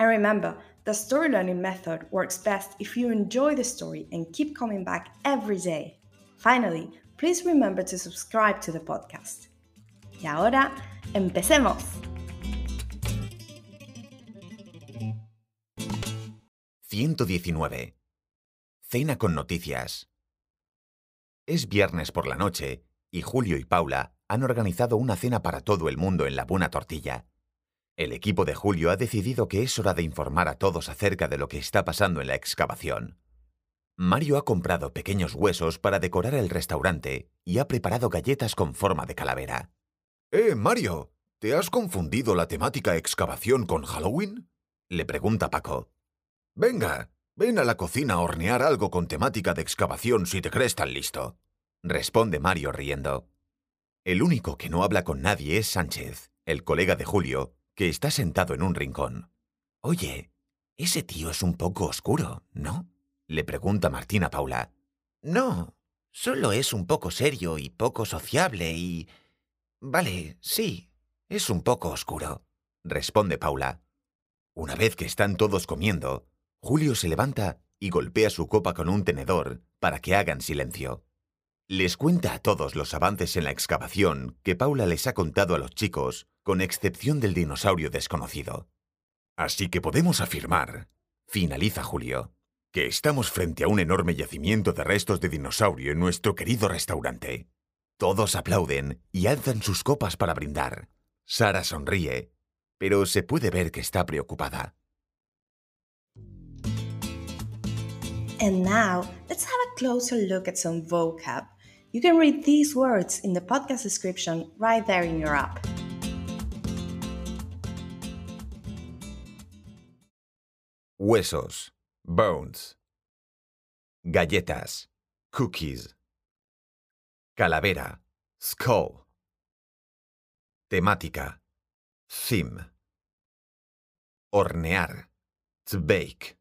And remember, the story learning method works best if you enjoy the story and keep coming back every day. Finally, please remember to subscribe to the podcast. Y ahora, empecemos. ...119... Cena con noticias. Es viernes por la noche y Julio y Paula han organizado una cena para todo el mundo en la Buena Tortilla. El equipo de Julio ha decidido que es hora de informar a todos acerca de lo que está pasando en la excavación. Mario ha comprado pequeños huesos para decorar el restaurante y ha preparado galletas con forma de calavera. Eh, Mario, ¿te has confundido la temática excavación con Halloween? Le pregunta Paco. Venga, ven a la cocina a hornear algo con temática de excavación si te crees tan listo. Responde Mario riendo. El único que no habla con nadie es Sánchez, el colega de Julio, que está sentado en un rincón. Oye, ese tío es un poco oscuro, ¿no? Le pregunta Martina Paula. No, solo es un poco serio y poco sociable y... Vale, sí, es un poco oscuro, responde Paula. Una vez que están todos comiendo, Julio se levanta y golpea su copa con un tenedor para que hagan silencio. Les cuenta a todos los avances en la excavación que Paula les ha contado a los chicos, con excepción del dinosaurio desconocido. Así que podemos afirmar, finaliza Julio, que estamos frente a un enorme yacimiento de restos de dinosaurio en nuestro querido restaurante. Todos aplauden y alzan sus copas para brindar. Sara sonríe, pero se puede ver que está preocupada. And now, let's have a closer look at some vocab. You can read these words in the podcast right there in your app. Huesos, bones. Galletas, cookies. Calavera, skull. Temática, theme. Hornear, to bake.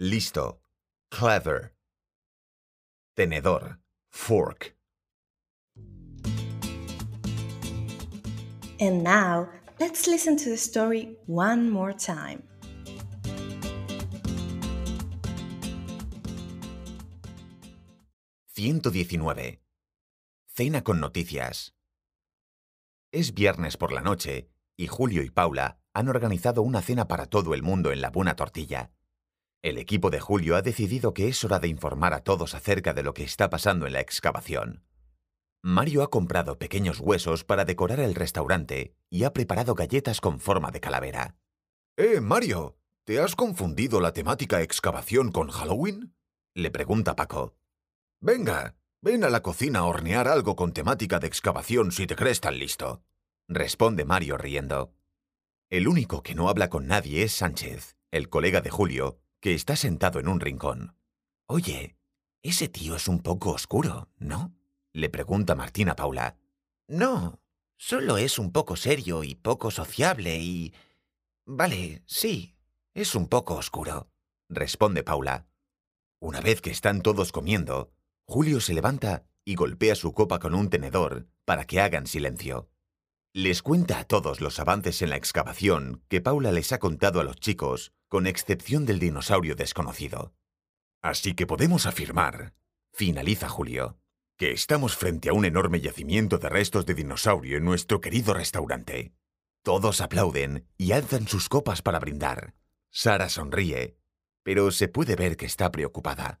Listo, clever. Tenedor, fork. And now, let's listen to the story one more time. ...119... Cena con noticias. Es viernes por la noche y Julio y Paula han organizado una cena para todo el mundo en la Buena Tortilla. El equipo de Julio ha decidido que es hora de informar a todos acerca de lo que está pasando en la excavación. Mario ha comprado pequeños huesos para decorar el restaurante y ha preparado galletas con forma de calavera. Eh, Mario, ¿te has confundido la temática excavación con Halloween? Le pregunta Paco. Venga, ven a la cocina a hornear algo con temática de excavación si te crees tan listo. Responde Mario riendo. El único que no habla con nadie es Sánchez, el colega de Julio, que está sentado en un rincón. Oye, ese tío es un poco oscuro, ¿no? Le pregunta Martina Paula. No, solo es un poco serio y poco sociable y... Vale, sí, es un poco oscuro, responde Paula. Una vez que están todos comiendo, Julio se levanta y golpea su copa con un tenedor para que hagan silencio. Les cuenta a todos los avances en la excavación que Paula les ha contado a los chicos, con excepción del dinosaurio desconocido. Así que podemos afirmar, finaliza Julio, que estamos frente a un enorme yacimiento de restos de dinosaurio en nuestro querido restaurante. Todos aplauden y alzan sus copas para brindar. Sara sonríe, pero se puede ver que está preocupada.